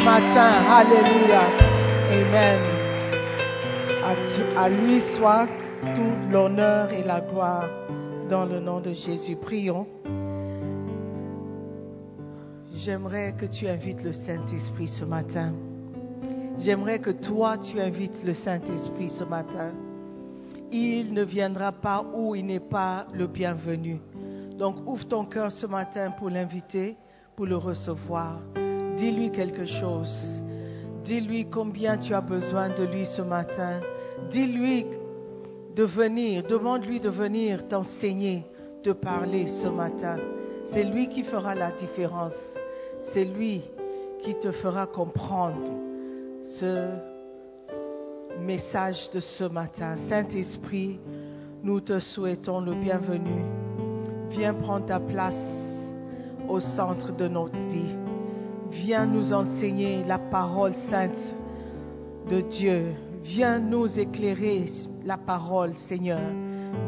matin. Alléluia. Amen. À, à lui soit tout l'honneur et la gloire dans le nom de Jésus. Prions. J'aimerais que tu invites le Saint-Esprit ce matin. J'aimerais que toi, tu invites le Saint-Esprit ce matin. Il ne viendra pas où il n'est pas le bienvenu. Donc ouvre ton cœur ce matin pour l'inviter, pour le recevoir. Dis-lui quelque chose. Dis-lui combien tu as besoin de lui ce matin. Dis-lui de venir, demande-lui de venir t'enseigner, de parler ce matin. C'est lui qui fera la différence. C'est lui qui te fera comprendre ce message de ce matin. Saint-Esprit, nous te souhaitons le bienvenu. Viens prendre ta place au centre de notre vie. Viens nous enseigner la parole sainte de Dieu. Viens nous éclairer la parole, Seigneur.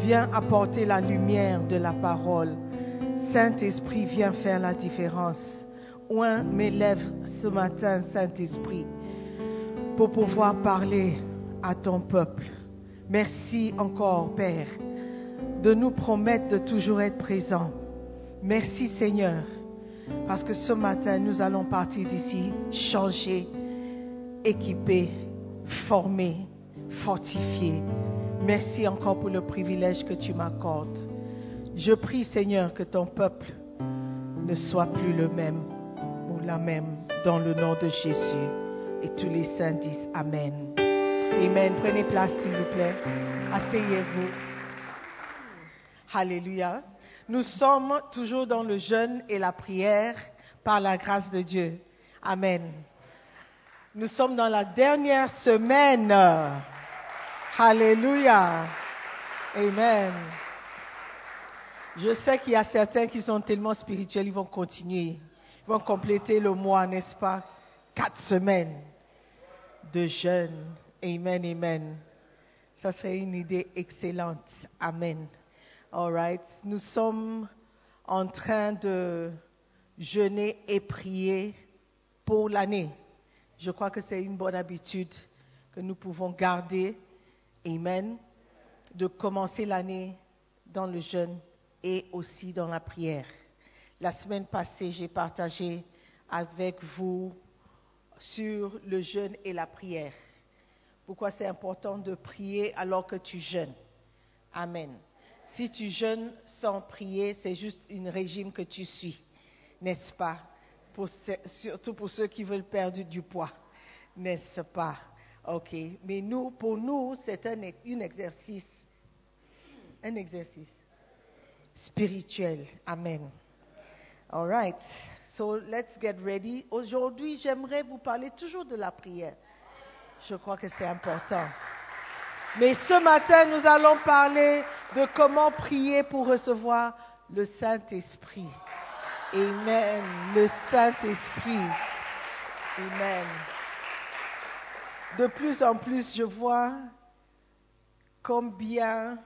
Viens apporter la lumière de la parole. Saint-Esprit, viens faire la différence. Oint mes lèvres ce matin, Saint-Esprit, pour pouvoir parler à ton peuple. Merci encore, Père, de nous promettre de toujours être présents. Merci, Seigneur, parce que ce matin, nous allons partir d'ici changés, équipés, formés, fortifiés. Merci encore pour le privilège que tu m'accordes. Je prie, Seigneur, que ton peuple ne soit plus le même ou la même dans le nom de Jésus. Et tous les saints disent Amen. Amen. Prenez place, s'il vous plaît. Asseyez-vous. Alléluia. Nous sommes toujours dans le jeûne et la prière par la grâce de Dieu. Amen. Nous sommes dans la dernière semaine. Alléluia. Amen. Je sais qu'il y a certains qui sont tellement spirituels, ils vont continuer. Ils vont compléter le mois, n'est-ce pas? Quatre semaines de jeûne. Amen, amen. Ça serait une idée excellente. Amen. All right. Nous sommes en train de jeûner et prier pour l'année. Je crois que c'est une bonne habitude que nous pouvons garder. Amen. De commencer l'année dans le jeûne et aussi dans la prière. La semaine passée, j'ai partagé avec vous sur le jeûne et la prière. Pourquoi c'est important de prier alors que tu jeûnes? Amen. Si tu jeûnes sans prier, c'est juste un régime que tu suis, n'est-ce pas? Surtout pour ceux qui veulent perdre du poids, n'est-ce pas? Ok. Mais nous, pour nous, c'est un, un exercice, un exercice spirituel. Amen. All right. So let's get ready. Aujourd'hui, j'aimerais vous parler toujours de la prière. Je crois que c'est important. Mais ce matin, nous allons parler de comment prier pour recevoir le Saint-Esprit. Amen. Le Saint-Esprit. Amen. De plus en plus, je vois combien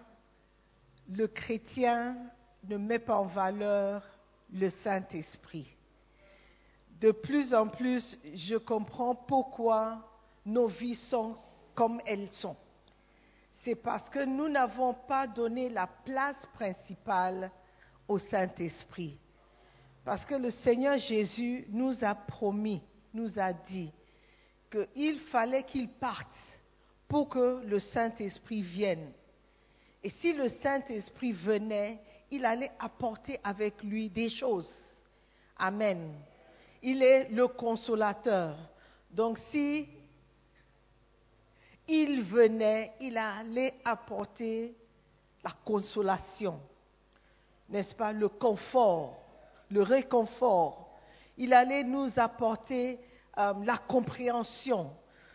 le chrétien ne met pas en valeur le Saint-Esprit. De plus en plus, je comprends pourquoi nos vies sont comme elles sont. C'est parce que nous n'avons pas donné la place principale au Saint-Esprit. Parce que le Seigneur Jésus nous a promis, nous a dit qu'il fallait qu'il parte pour que le Saint-Esprit vienne. Et si le Saint-Esprit venait, il allait apporter avec lui des choses. Amen. Il est le consolateur. Donc si il venait, il allait apporter la consolation, n'est-ce pas, le confort, le réconfort. Il allait nous apporter euh, la compréhension.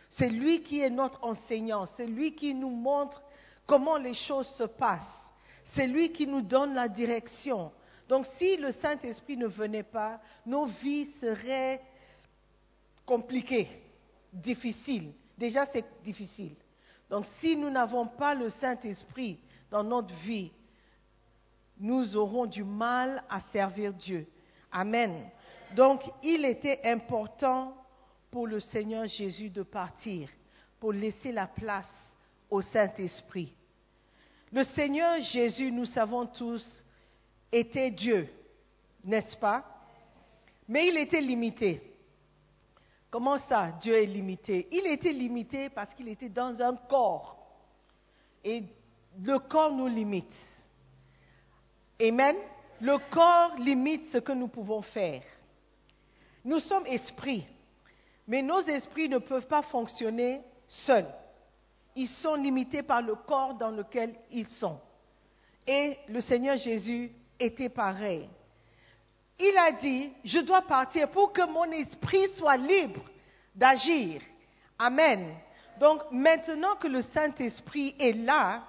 C'est lui qui est notre enseignant, c'est lui qui nous montre comment les choses se passent, c'est lui qui nous donne la direction. Donc si le Saint-Esprit ne venait pas, nos vies seraient compliquées, difficiles. Déjà, c'est difficile. Donc, si nous n'avons pas le Saint-Esprit dans notre vie, nous aurons du mal à servir Dieu. Amen. Donc, il était important pour le Seigneur Jésus de partir, pour laisser la place au Saint-Esprit. Le Seigneur Jésus, nous savons tous, était Dieu, n'est-ce pas? Mais il était limité. Comment ça, Dieu est limité? Il était limité parce qu'il était dans un corps. Et le corps nous limite. Amen? Le corps limite ce que nous pouvons faire. Nous sommes esprits, mais nos esprits ne peuvent pas fonctionner seuls. Ils sont limités par le corps dans lequel ils sont. Et le Seigneur Jésus était pareil. Il a dit, je dois partir pour que mon esprit soit libre d'agir. Amen. Donc maintenant que le Saint-Esprit est là,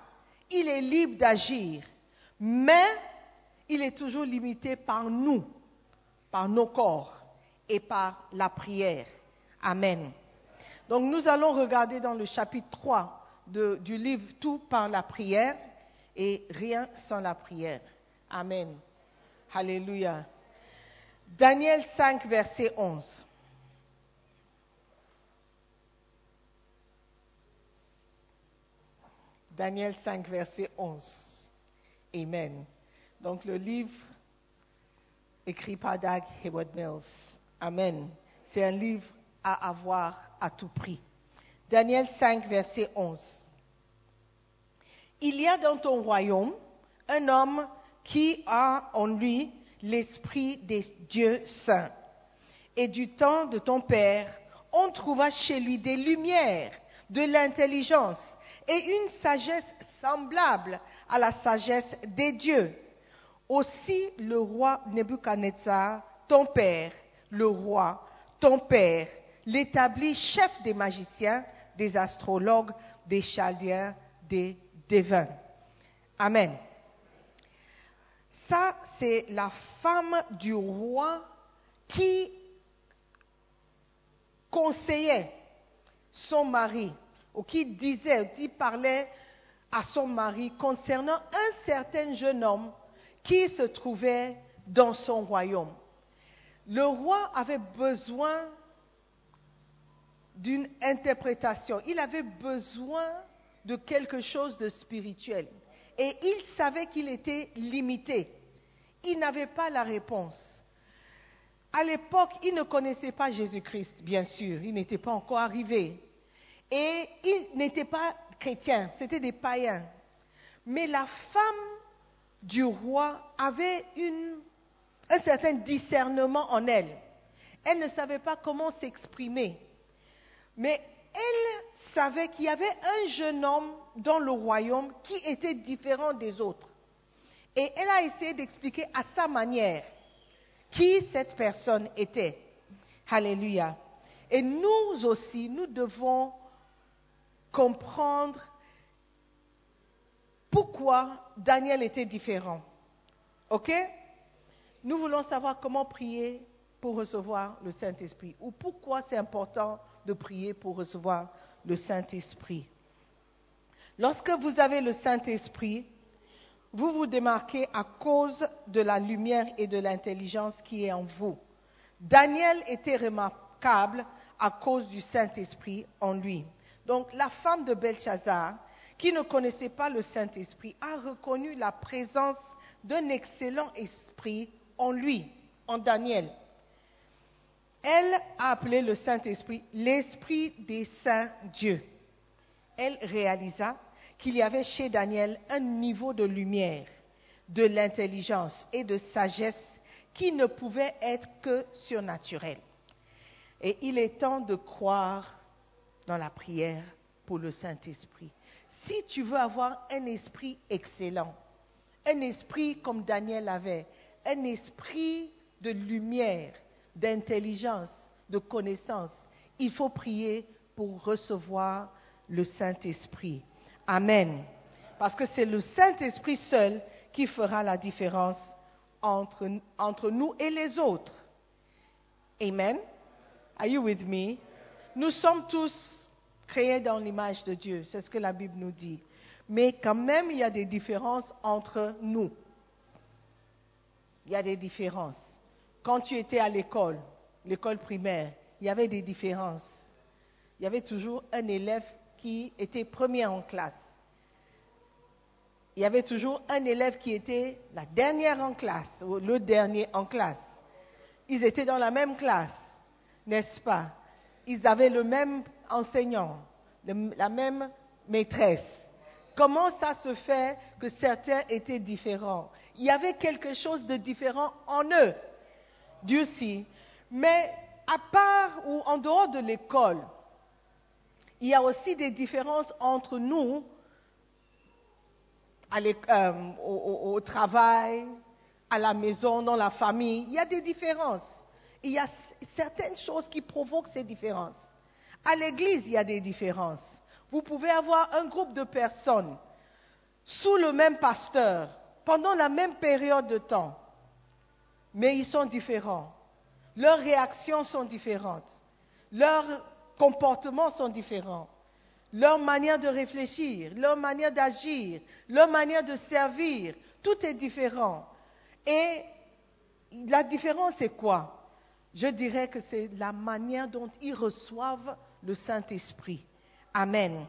il est libre d'agir. Mais il est toujours limité par nous, par nos corps et par la prière. Amen. Donc nous allons regarder dans le chapitre 3 de- du livre Tout par la prière et rien sans la prière. Amen. Alléluia. Daniel 5, verset 11. Daniel 5, verset 11. Amen. Donc le livre écrit par Doug Hayward Mills. Amen. C'est un livre à avoir à tout prix. Daniel 5, verset 11. Il y a dans ton royaume un homme qui a en lui l'esprit des dieux saints. Et du temps de ton père, on trouva chez lui des lumières, de l'intelligence et une sagesse semblable à la sagesse des dieux. Aussi le roi Nebuchadnezzar, ton père, le roi, ton père, l'établit chef des magiciens, des astrologues, des chaldéens, des devins. Amen. Ça, c'est la femme du roi qui conseillait son mari, ou qui disait, qui parlait à son mari concernant un certain jeune homme qui se trouvait dans son royaume. Le roi avait besoin d'une interprétation, il avait besoin de quelque chose de spirituel. Et il savait qu'il était limité. Il n'avait pas la réponse. À l'époque, il ne connaissait pas Jésus-Christ, bien sûr, il n'était pas encore arrivé. Et il n'était pas chrétien, c'était des païens. Mais la femme du roi avait un certain discernement en elle. Elle ne savait pas comment s'exprimer. Mais elle savait qu'il y avait un jeune homme dans le royaume qui était différent des autres. Et elle a essayé d'expliquer à sa manière qui cette personne était. Alléluia. Et nous aussi, nous devons comprendre pourquoi Daniel était différent. OK? Nous voulons savoir comment prier pour recevoir le Saint-Esprit ou pourquoi c'est important de prier pour recevoir le Saint-Esprit. Lorsque vous avez le Saint-Esprit, vous vous démarquez à cause de la lumière et de l'intelligence qui est en vous. Daniel était remarquable à cause du Saint-Esprit en lui. Donc la femme de Belshazzar, qui ne connaissait pas le Saint-Esprit, a reconnu la présence d'un excellent esprit en lui, en Daniel. Elle a appelé le Saint-Esprit l'Esprit des saints dieux. Elle réalisa qu'il y avait chez Daniel un niveau de lumière, de l'intelligence et de sagesse qui ne pouvait être que surnaturel. Et il est temps de croire dans la prière pour le Saint-Esprit. Si tu veux avoir un esprit excellent, un esprit comme Daniel avait, un esprit de lumière, d'intelligence, de connaissance, il faut prier pour recevoir le Saint-Esprit. Amen. Parce que c'est le Saint-Esprit seul qui fera la différence entre, entre nous et les autres. Amen. Are you with me? Nous sommes tous créés dans l'image de Dieu, c'est ce que la Bible nous dit. Mais quand même, il y a des différences entre nous. Il y a des différences. Quand tu étais à l'école, l'école primaire, il y avait des différences. Il y avait toujours un élève qui était premier en classe. Il y avait toujours un élève qui était la dernière en classe, ou le dernier en classe. Ils étaient dans la même classe, n'est-ce pas? Ils avaient le même enseignant, la même maîtresse. Comment ça se fait que certains étaient différents? Il y avait quelque chose de différent en eux. Dieu sait. Mais à part ou en dehors de l'école, il y a aussi des différences entre nous euh, au, travail, à la maison, dans la famille. Il y a des différences. Il y a certaines choses qui provoquent ces différences. À l'église, il y a des différences. Vous pouvez avoir un groupe de personnes sous le même pasteur pendant la même période de temps, mais ils sont différents. Leurs réactions sont différentes. Comportements sont différents. Leur manière de réfléchir, leur manière d'agir, leur manière de servir, tout est différent. Et la différence, c'est quoi? Je dirais que c'est la manière dont ils reçoivent le Saint-Esprit. Amen.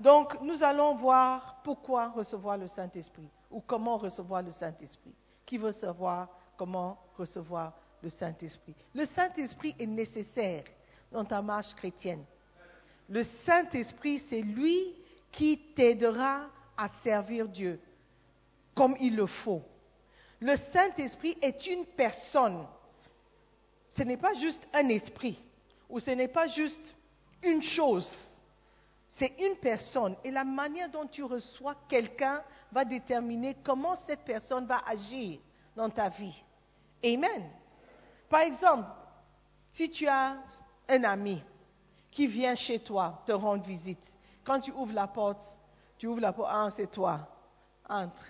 Donc, nous allons voir pourquoi recevoir le Saint-Esprit ou comment recevoir le Saint-Esprit. Qui veut savoir comment recevoir le Saint-Esprit? Le Saint-Esprit est nécessaire dans ta marche chrétienne. Le Saint-Esprit, c'est lui qui t'aidera à servir Dieu comme il le faut. Le Saint-Esprit est une personne. Ce n'est pas juste un esprit ou ce n'est pas juste une chose. C'est une personne et la manière dont tu reçois quelqu'un va déterminer comment cette personne va agir dans ta vie. Amen. Par exemple, si tu as un ami qui vient chez toi te rendre visite, quand tu ouvres la porte, tu ouvres la porte, ah, c'est toi, entre.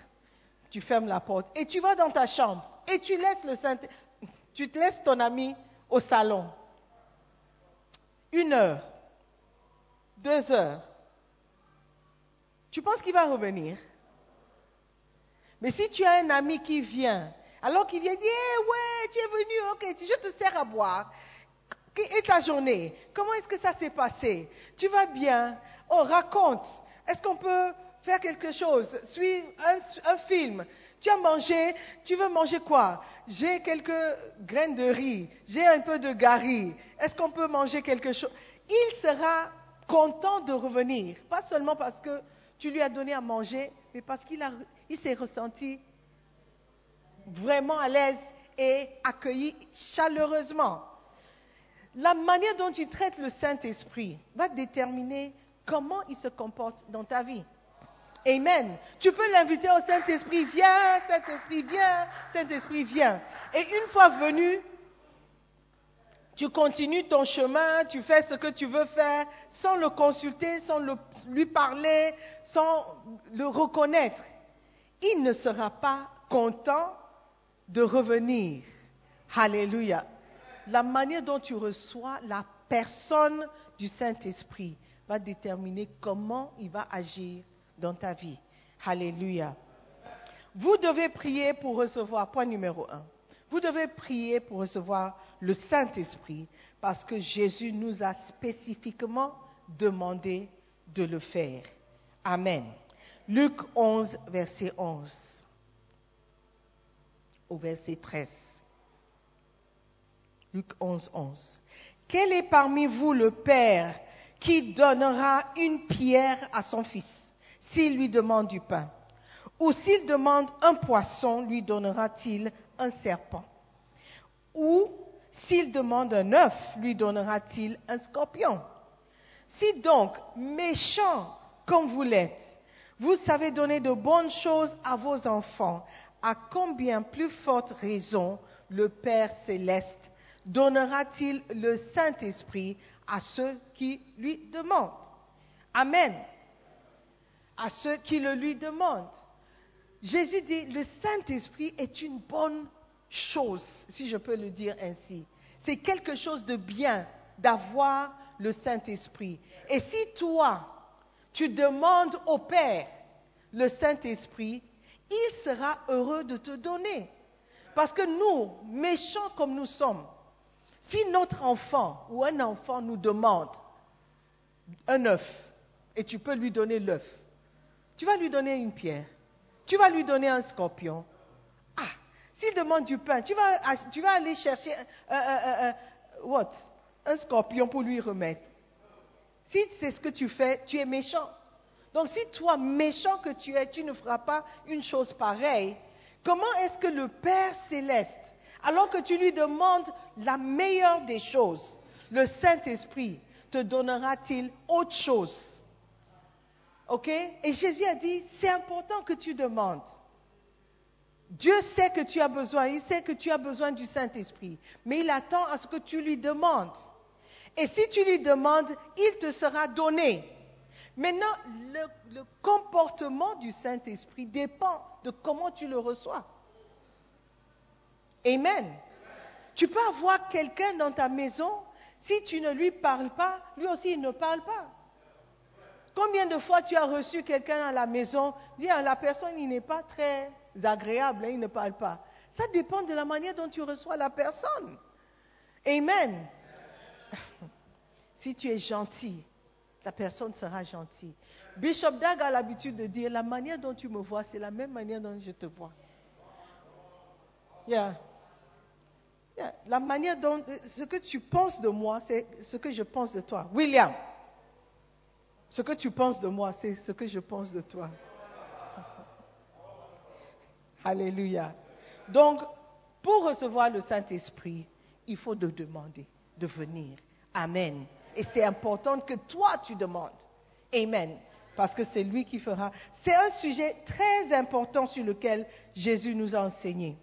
Tu fermes la porte et tu vas dans ta chambre et tu laisses le Saint, tu te laisses ton ami au salon. Une heure, deux heures. Tu penses qu'il va revenir? Mais si tu as un ami qui vient, alors qu'il vient dire, Eh ouais, tu es venu, ok, je te sers à boire. Et ta journée? Comment est-ce que ça s'est passé? Tu vas bien? Oh, raconte. Est-ce qu'on peut faire quelque chose? Suis un, film. Tu as mangé, tu veux manger quoi? J'ai quelques graines de riz, j'ai un peu de gari. Est-ce qu'on peut manger quelque chose Il sera content de revenir, pas seulement parce que tu lui as donné à manger, mais parce qu'il s'est ressenti vraiment à l'aise et accueilli chaleureusement. La manière dont tu traites le Saint-Esprit va déterminer comment il se comporte dans ta vie. Amen. Tu peux l'inviter au Saint-Esprit, viens, Saint-Esprit, viens, Saint-Esprit, viens. Et une fois venu, tu continues ton chemin, tu fais ce que tu veux faire sans le consulter, sans lui parler, sans le reconnaître. Il ne sera pas content de revenir. Alléluia. La manière dont tu reçois la personne du Saint-Esprit va déterminer comment il va agir dans ta vie. Alléluia. Vous devez prier pour recevoir, point numéro un, vous devez prier pour recevoir le Saint-Esprit parce que Jésus nous a spécifiquement demandé de le faire. Amen. Luc 11, verset 11 au verset 13. Luc 11, 11. Quel est parmi vous le Père qui donnera une pierre à son fils s'il lui demande du pain? Ou s'il demande un poisson, lui donnera-t-il un serpent? Ou s'il demande un œuf, lui donnera-t-il un scorpion? Si donc, méchant comme vous l'êtes, vous savez donner de bonnes choses à vos enfants, à combien plus forte raison le Père céleste donnera-t-il le Saint-Esprit à ceux qui lui demandent? Amen. À ceux qui le lui demandent. Jésus dit, le Saint-Esprit est une bonne chose, si je peux le dire ainsi. C'est quelque chose de bien d'avoir le Saint-Esprit. Et si toi, tu demandes au Père le Saint-Esprit, il sera heureux de te donner. Parce que nous, méchants comme nous sommes, si notre enfant ou un enfant nous demande un œuf, et tu peux lui donner l'œuf, tu vas lui donner une pierre. tu vas lui donner un scorpion. Ah, s'il demande du pain, tu vas, aller chercher euh, euh, euh, un scorpion pour lui remettre. Si c'est ce que tu fais, tu es méchant. Donc si toi, méchant que tu es, tu ne feras pas une chose pareille, comment est-ce que le Père céleste, alors que tu lui demandes la meilleure des choses, le Saint-Esprit, te donnera-t-il autre chose? OK? Et Jésus a dit, c'est important que tu demandes. Dieu sait que tu as besoin, il sait que tu as besoin du Saint-Esprit, mais il attend à ce que tu lui demandes. Et si tu lui demandes, il te sera donné. Maintenant, le, le comportement du Saint-Esprit dépend de comment tu le reçois. Amen. Tu peux avoir quelqu'un dans ta maison, si tu ne lui parles pas, lui aussi il ne parle pas. Combien de fois tu as reçu quelqu'un à la maison, ah, la personne il n'est pas très agréable, hein, il ne parle pas. Ça dépend de la manière dont tu reçois la personne. Amen. si tu es gentil, la personne sera gentille. Bishop Dag a l'habitude de dire la manière dont tu me vois, c'est la même manière dont je te vois. Yeah. La manière dont ce que tu penses de moi, c'est ce que je pense de toi. William. Ce que tu penses de moi, c'est ce que je pense de toi. Alléluia. Donc, pour recevoir le Saint-Esprit, il faut de demander, de venir. Amen. Et c'est important que toi, tu demandes. Amen. Parce que c'est lui qui fera. C'est un sujet très important sur lequel Jésus nous a enseigné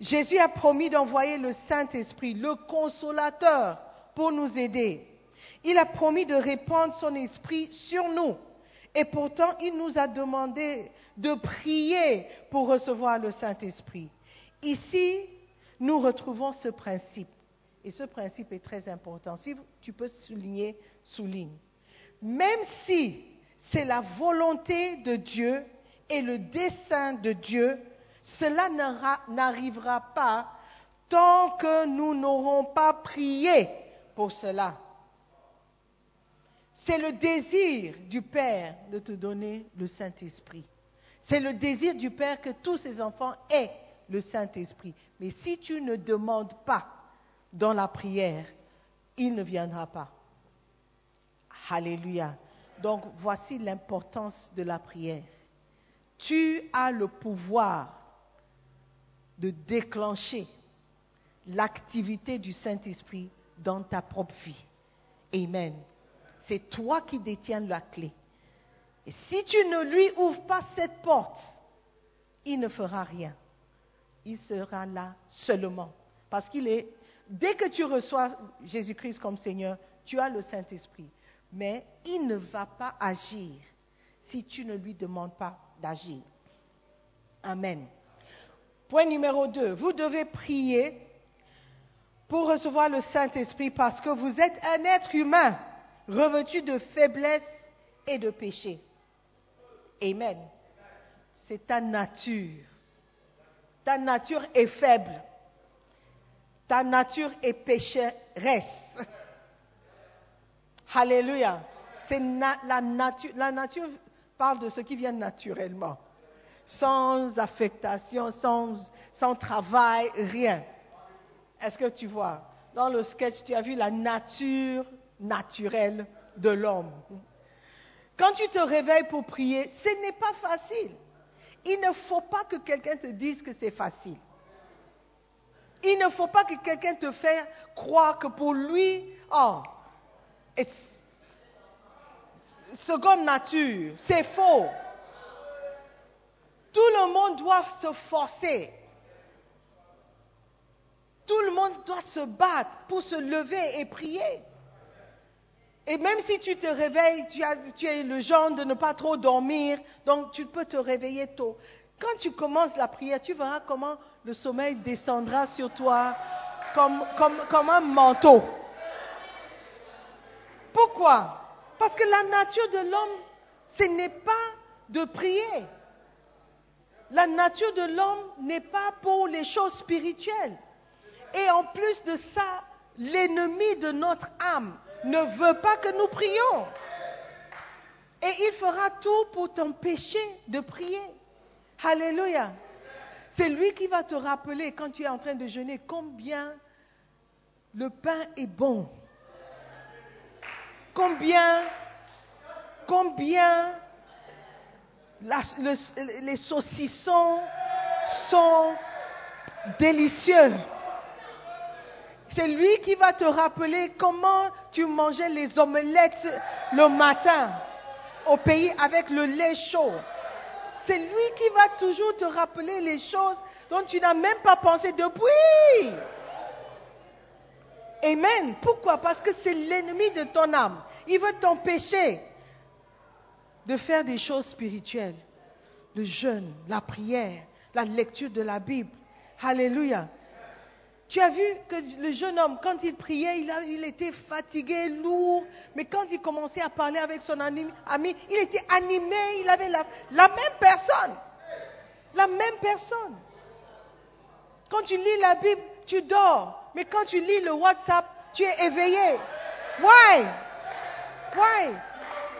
Jésus a promis d'envoyer le Saint-Esprit, le consolateur, pour nous aider. Il a promis de répandre son esprit sur nous. Et pourtant, il nous a demandé de prier pour recevoir le Saint-Esprit. Ici, nous retrouvons ce principe. Et ce principe est très important. Si tu peux souligner, souligne. Même si c'est la volonté de Dieu et le dessein de Dieu, cela n'arrivera pas tant que nous n'aurons pas prié pour cela. C'est le désir du Père de te donner le Saint-Esprit. C'est le désir du Père que tous ses enfants aient le Saint-Esprit. Mais si tu ne demandes pas dans la prière, il ne viendra pas. Alléluia. Donc voici l'importance de la prière. Tu as le pouvoir de déclencher l'activité du Saint-Esprit dans ta propre vie. Amen. C'est toi qui détiens la clé. Et si tu ne lui ouvres pas cette porte, il ne fera rien. Il sera là seulement. Parce qu'il est, dès que tu reçois Jésus-Christ comme Seigneur, tu as le Saint-Esprit. Mais il ne va pas agir si tu ne lui demandes pas d'agir. Amen. Point numéro 2. Vous devez prier pour recevoir le Saint-Esprit parce que vous êtes un être humain revêtu de faiblesse et de péché. Amen. C'est ta nature. Ta nature est faible. Ta nature est pécheresse. Alléluia. C'est. La nature parle de ce qui vient naturellement. Sans affectation, sans, travail, rien. Est-ce que tu vois? Dans le sketch, tu as vu la nature naturelle de l'homme. Quand tu te réveilles pour prier, ce n'est pas facile. Il ne faut pas que quelqu'un te dise que c'est facile. Il ne faut pas que quelqu'un te fasse croire que pour lui, oh, seconde nature, c'est faux. Tout le monde doit se forcer. Tout le monde doit se battre pour se lever et prier. Et même si tu te réveilles, tu, as- es le genre de ne pas trop dormir, donc tu peux te réveiller tôt. Quand tu commences la prière, tu verras comment le sommeil descendra sur toi comme un manteau. Pourquoi? Parce que la nature de l'homme, ce n'est pas de prier. La nature de l'homme n'est pas pour les choses spirituelles. Et en plus de ça, l'ennemi de notre âme ne veut pas que nous prions. Et il fera tout pour t'empêcher de prier. Alléluia. C'est lui qui va te rappeler quand tu es en train de jeûner combien le pain est bon. Combien, combien les saucissons sont délicieux. C'est lui qui va te rappeler comment tu mangeais les omelettes le matin au pays avec le lait chaud. C'est lui qui va toujours te rappeler les choses dont tu n'as même pas pensé depuis. Amen. Pourquoi? Parce que c'est l'ennemi de ton âme. Il veut t'empêcher de faire des choses spirituelles. Le jeûne, la prière, la lecture de la Bible. Alléluia. Tu as vu que le jeune homme, quand il priait, il, était fatigué, lourd, mais quand il commençait à parler avec son ami, ami, il était animé, il avait la, la même personne. La même personne. Quand tu lis la Bible, tu dors, mais quand tu lis le WhatsApp, tu es éveillé. Why? Why?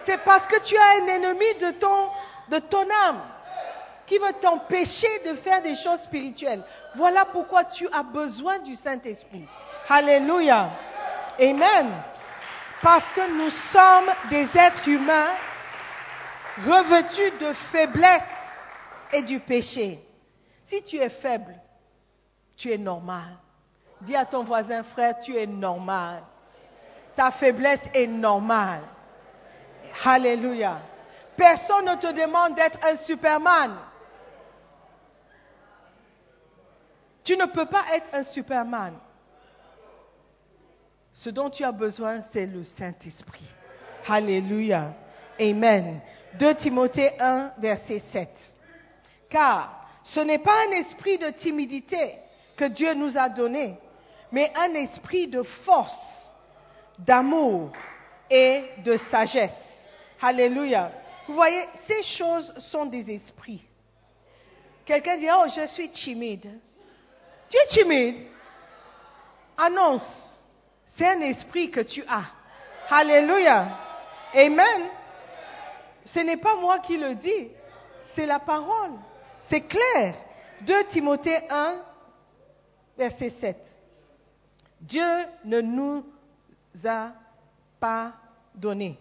C'est parce que tu as un ennemi de ton, âme qui veut t'empêcher de faire des choses spirituelles. Voilà pourquoi tu as besoin du Saint-Esprit. Alléluia. Amen. Parce que nous sommes des êtres humains revêtus de faiblesse et du péché. Si tu es faible, tu es normal. Dis à ton voisin, frère, tu es normal. Ta faiblesse est normale. Alléluia. Personne ne te demande d'être un superman. Tu ne peux pas être un superman. Ce dont tu as besoin, c'est le Saint-Esprit. Alléluia. Amen. 2 Timothée 1, verset 7. Car ce n'est pas un esprit de timidité que Dieu nous a donné, mais un esprit de force, d'amour et de sagesse. Alléluia. Vous voyez, ces choses sont des esprits. Quelqu'un dit, oh, je suis timide. Tu es timide. Annonce. C'est un esprit que tu as. Alléluia. Amen. Ce n'est pas moi qui le dis. C'est la parole. C'est clair. 2 Timothée 1, verset 7. Dieu ne nous a pas donné,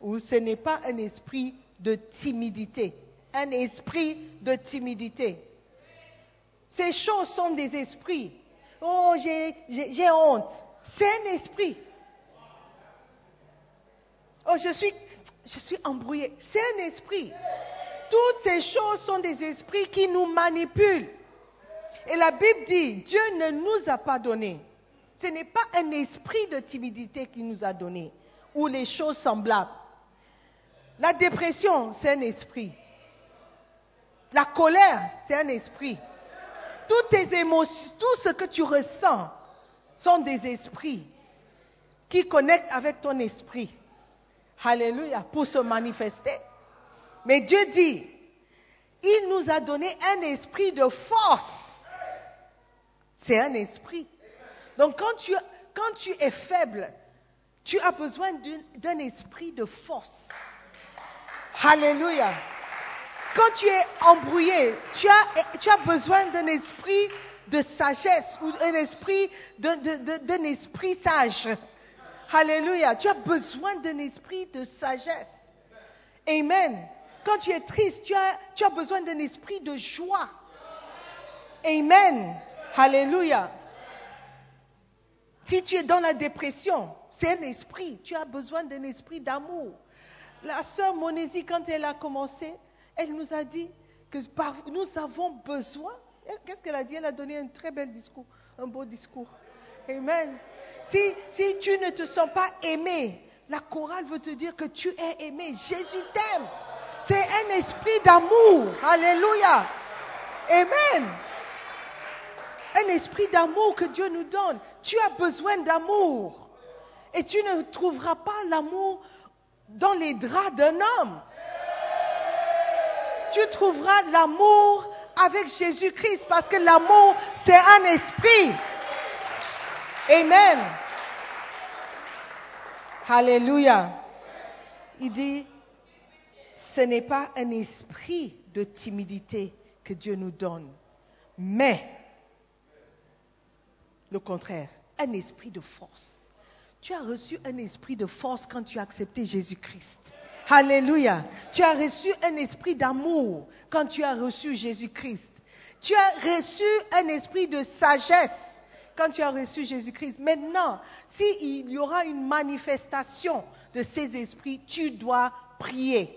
ou ce n'est pas un esprit de timidité, un esprit de timidité. Ces choses sont des esprits. Oh, j'ai- honte. C'est un esprit. Oh, je suis, je suis embrouillé. C'est un esprit. Toutes ces choses sont des esprits qui nous manipulent. Et la Bible dit, Dieu ne nous a pas donné. Ce n'est pas un esprit de timidité qu'il nous a donné, ou les choses semblables. La dépression, c'est un esprit. La colère, c'est un esprit. Toutes tes émotions, tout ce que tu ressens sont des esprits qui connectent avec ton esprit. Alléluia, pour se manifester. Mais Dieu dit, il nous a donné un esprit de force. C'est un esprit. Donc quand tu, quand tu es faible, tu as besoin d'un esprit de force. Alléluia. Quand tu es embrouillé, tu as, tu as besoin d'un esprit de sagesse ou un esprit d'un esprit sage. Alléluia. Tu as besoin d'un esprit de sagesse. Amen. Quand tu es triste, tu as, tu as besoin d'un esprit de joie. Amen. Alléluia. Si tu es dans la dépression, c'est un esprit. Tu as besoin d'un esprit d'amour. La sœur Monésie, quand elle a commencé, elle nous a dit que nous avons besoin. Qu'est-ce qu'elle a dit? Elle a donné un très bel discours, un beau discours. Amen. Si, si tu ne te sens pas aimé, la chorale veut te dire que tu es aimé. Jésus t'aime. C'est un esprit d'amour. Alléluia. Amen. Un esprit d'amour que Dieu nous donne. Tu as besoin d'amour. Et tu ne trouveras pas l'amour dans les draps d'un homme. Tu trouveras l'amour avec Jésus-Christ parce que l'amour, c'est un esprit. Amen. Alléluia. Il dit, ce n'est pas un esprit de timidité que Dieu nous donne, mais le contraire, un esprit de force. Tu as reçu un esprit de force quand tu as accepté Jésus-Christ. Alléluia. Tu as reçu un esprit d'amour quand tu as reçu Jésus-Christ. Tu as reçu un esprit de sagesse quand tu as reçu Jésus-Christ. Maintenant, s'il y aura une manifestation de ces esprits, tu dois prier.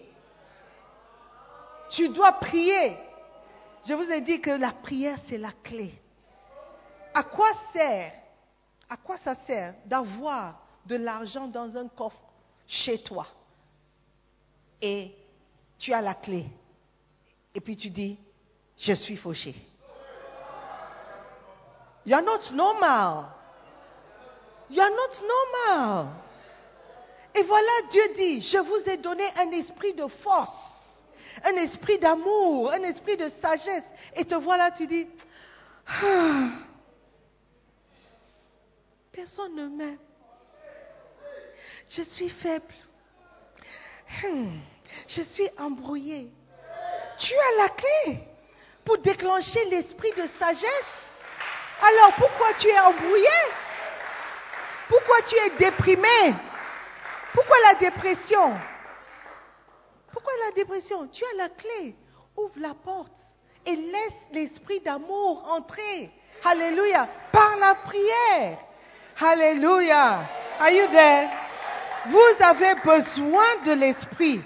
Tu dois prier. Je vous ai dit que la prière, c'est la clé. À quoi sert, à quoi ça sert d'avoir de l'argent dans un coffre chez toi et tu as la clé et puis tu dis, je suis fauché. You're not normal. You're not normal. Et voilà, Dieu dit, je vous ai donné un esprit de force, un esprit d'amour, un esprit de sagesse. Et te voilà, tu dis, ah, personne ne m'aime. Je suis faible. Hmm, je suis embrouillé. Tu as la clé pour déclencher l'esprit de sagesse. Alors pourquoi tu es embrouillé? Pourquoi tu es déprimé? Pourquoi la dépression? Pourquoi la dépression? Tu as la clé. Ouvre la porte et laisse l'esprit d'amour entrer. Alléluia. Par la prière. Alléluia. Are you there? Vous avez besoin de l'esprit,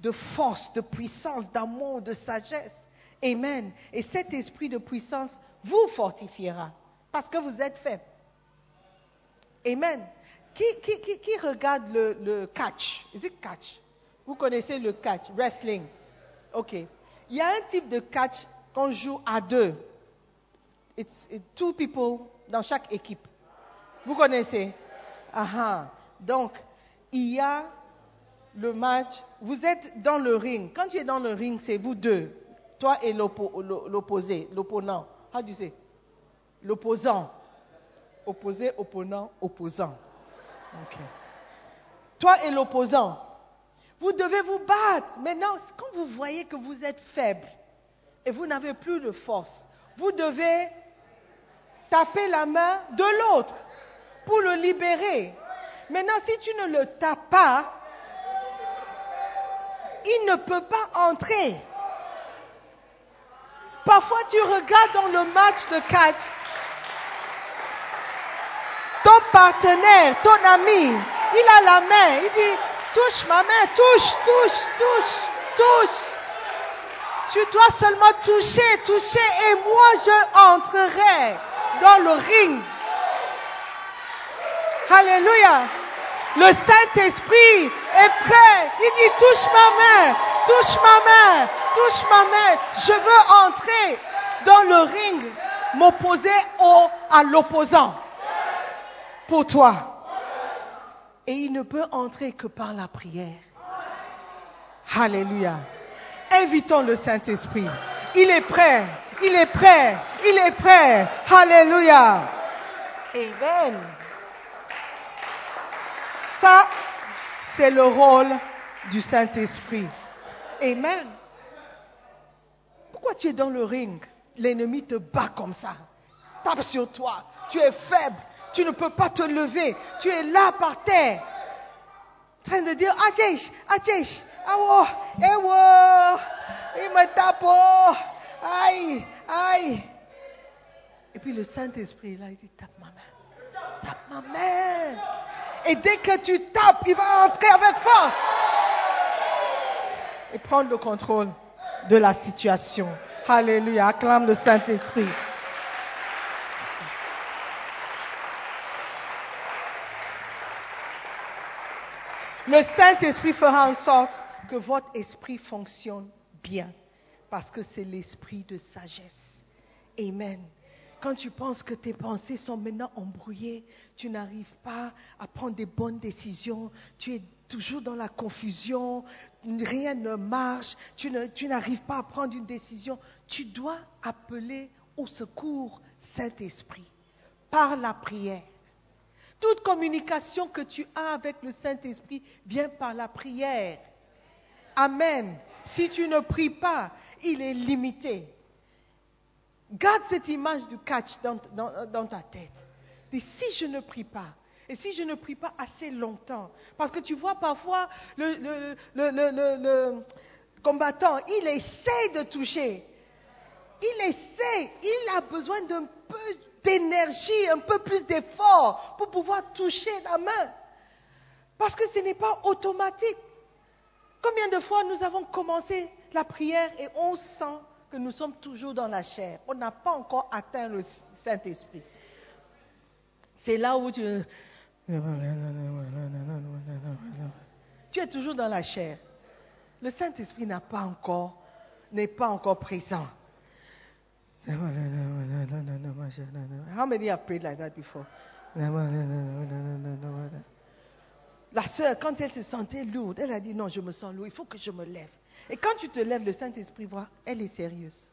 de force, de puissance, d'amour, de sagesse. Amen. Et cet esprit de puissance vous fortifiera parce que vous êtes faible. Amen. Qui, qui, qui, regarde le, le, catch? Is it catch? Vous connaissez le catch, wrestling. OK. Il y a un type de catch qu'on joue à deux. It's, it's two people dans chaque équipe. Vous connaissez Aha. Donc, il y a le match. Vous êtes dans le ring. Quand tu es dans le ring, c'est vous deux. Toi et l'opposé, l'opponent. How do you say? L'opposant. Opposé, opponent, opposant. Toi et l'opposant. Vous devez vous battre. Maintenant, quand vous voyez que vous êtes faible et vous n'avez plus de force, vous devez taper la main de l'autre pour le libérer. Maintenant, si tu ne le tapes pas, il ne peut pas entrer. Parfois, tu regardes dans le match de catch, ton partenaire, ton ami, il a la main, il dit, touche ma main, touche, touche, touche, touche. Tu dois seulement toucher, toucher, et moi je entrerai dans le ring. Alléluia. Le Saint-Esprit est prêt. Il dit, touche ma main, touche ma main, touche ma main. Je veux entrer dans le ring, m'opposer à l'opposant. Pour toi. Et il ne peut entrer que par la prière. Alléluia. Invitons le Saint-Esprit. Il est prêt. Il est prêt. Il est prêt. Alléluia. Amen. Ça, c'est le rôle du Saint-Esprit. Amen. Pourquoi tu es dans le ring? L'ennemi te bat comme ça. Tape sur toi. Tu es faible. Tu ne peux pas te lever. Tu es là par terre. En train de dire, Ajesh, Ajesh, awo, ewo, il me tape, aïe, aïe. Et puis le Saint-Esprit, là, il dit, tape ma main. Tape ma main. Et dès que tu tapes, il va entrer avec force. Et prendre le contrôle de la situation. Alléluia. Acclame le Saint-Esprit. Le Saint-Esprit fera en sorte que votre esprit fonctionne bien. Parce que c'est l'esprit de sagesse. Amen. Quand tu penses que tes pensées sont maintenant embrouillées, tu n'arrives pas à prendre des bonnes décisions, tu es toujours dans la confusion, rien ne marche, tu n'arrives pas à prendre une décision, tu dois appeler au secours Saint-Esprit par la prière. Toute communication que tu as avec le Saint-Esprit vient par la prière. Amen. Si tu ne pries pas, il est limité. Garde cette image du catch dans, ta tête. Dis, si je ne prie pas, et si je ne prie pas assez longtemps, parce que tu vois parfois le- le combattant, il essaie de toucher. Il essaie, il a besoin d'un peu d'énergie, un peu plus d'effort pour pouvoir toucher la main. Parce que ce n'est pas automatique. Combien de fois nous avons commencé la prière et on sent que nous sommes toujours dans la chair. On n'a pas encore atteint le Saint-Esprit. C'est là où tu... Tu es toujours dans la chair. Le Saint-Esprit n'est pas encore présent. How many have prayed like that before? La sœur, quand elle se sentait lourde, elle a dit non, je me sens lourde, il faut que je me lève. Et quand tu te lèves, le Saint-Esprit voit, elle est sérieuse.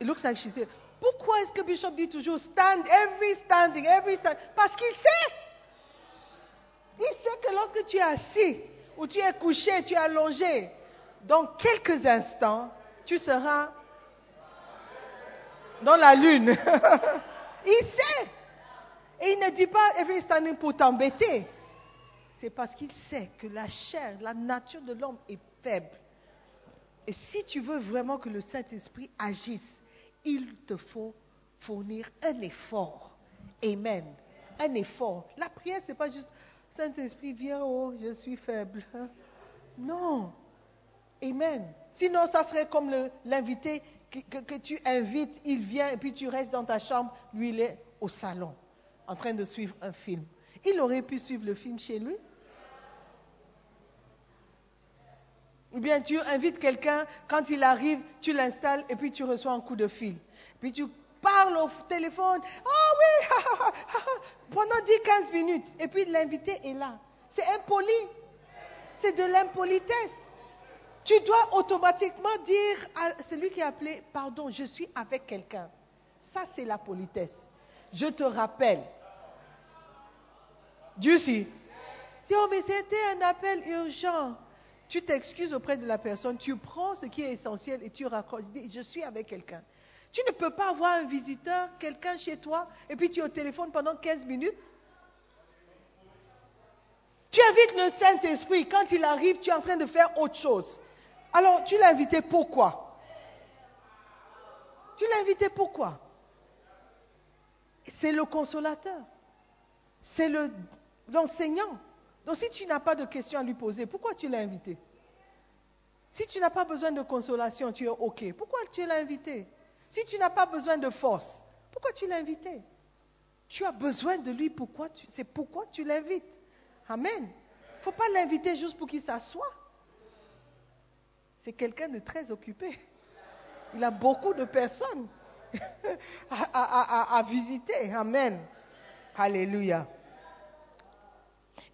It looks like she said, pourquoi est-ce que Bishop dit toujours stand, every standing, every stand? Parce qu'il sait. Il sait que lorsque tu es assis ou tu es couché, tu es allongé, dans quelques instants, tu seras dans la lune. il sait. Et il ne dit pas every standing pour t'embêter. C'est parce qu'il sait que la chair, la nature de l'homme est faible. Et si tu veux vraiment que le Saint-Esprit agisse, il te faut fournir un effort. Amen. Un effort. La prière, ce n'est pas juste Saint-Esprit, viens, oh, je suis faible. Non. Amen. Sinon, ça serait comme l'invité que tu invites, il vient et puis tu restes dans ta chambre, lui il est au salon, en train de suivre un film. Il aurait pu suivre le film chez lui. Ou bien tu invites quelqu'un, quand il arrive, tu l'installes et puis tu reçois un coup de fil. Puis tu parles au téléphone, ah oui, pendant 10-15 minutes. Et puis l'invité est là. C'est impoli. C'est de l'impolitesse. Tu dois automatiquement dire à celui qui a appelé, pardon, je suis avec quelqu'un. Ça, c'est la politesse. Je te rappelle. Dieu si. Si, oh, mais c'était un appel urgent. Tu t'excuses auprès de la personne, tu prends ce qui est essentiel et tu raccroches. Je suis avec quelqu'un. Tu ne peux pas avoir un visiteur, quelqu'un chez toi, et puis tu es au téléphone pendant 15 minutes. Tu invites le Saint-Esprit. Quand il arrive, tu es en train de faire autre chose. Alors, tu l'as invité pourquoi? Tu l'as invité pourquoi? C'est le consolateur. C'est le- l'enseignant. Donc, si tu n'as pas de questions à lui poser, pourquoi tu l'as invité? Si tu n'as pas besoin de consolation, tu es OK. Pourquoi tu l'as invité? Si tu n'as pas besoin de force, pourquoi tu l'as invité? Tu as besoin de lui, pourquoi tu- c'est pourquoi tu l'invites. Amen. Il ne faut pas l'inviter juste pour qu'il s'assoie. C'est quelqu'un de très occupé. Il a beaucoup de personnes à, à- visiter. Amen. Alléluia.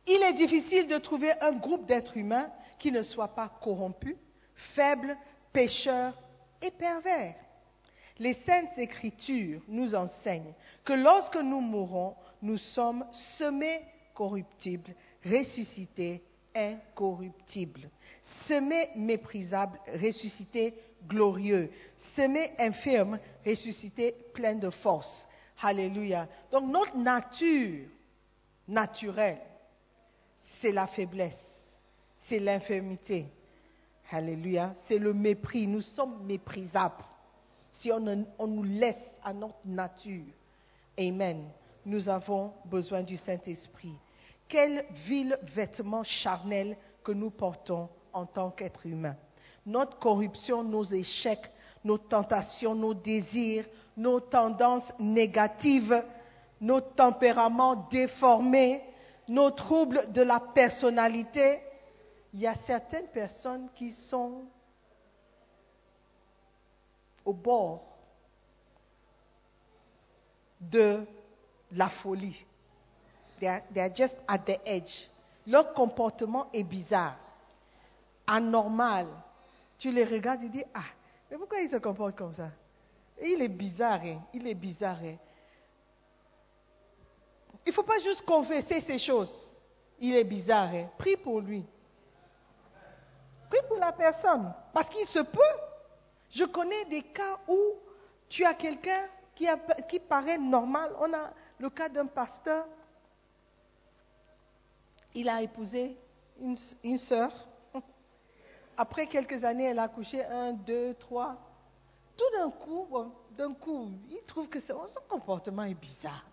Il est difficile de trouver un groupe d'êtres humains qui ne soit pas corrompu, faible, pécheur et pervers. Les saintes écritures nous enseignent que lorsque nous mourons, nous sommes semés corruptibles, ressuscités incorruptibles, semés méprisables, ressuscités glorieux, semés infirmes, ressuscités pleins de force. Alléluia. Donc notre nature naturelle, c'est la faiblesse, c'est l'infirmité. Alléluia. C'est le mépris. Nous sommes méprisables si on, nous laisse à notre nature. Amen. Nous avons besoin du Saint-Esprit. Quel vil vêtement charnel que nous portons en tant qu'êtres humains. Notre corruption, nos échecs, nos tentations, nos désirs, nos tendances négatives, nos tempéraments déformés, nos troubles de la personnalité. Il y a certaines personnes qui sont au bord de la folie. They are, they are just at the edge. Leur comportement est bizarre, anormal. Tu les regardes et dis, ah, mais pourquoi ils se comportent comme ça? Il est bizarre, hein, il est bizarre. hein. Il ne faut pas juste confesser ces choses. Il est bizarre, hein. prie pour lui. Prie pour la personne. Parce qu'il se peut. Je connais des cas où tu as quelqu'un qui, qui paraît normal. On a le cas d'un pasteur. Il a épousé une, sœur. Après quelques années, elle a accouché un, deux, trois. Tout d'un coup, d'un coup, il trouve que son comportement est bizarre.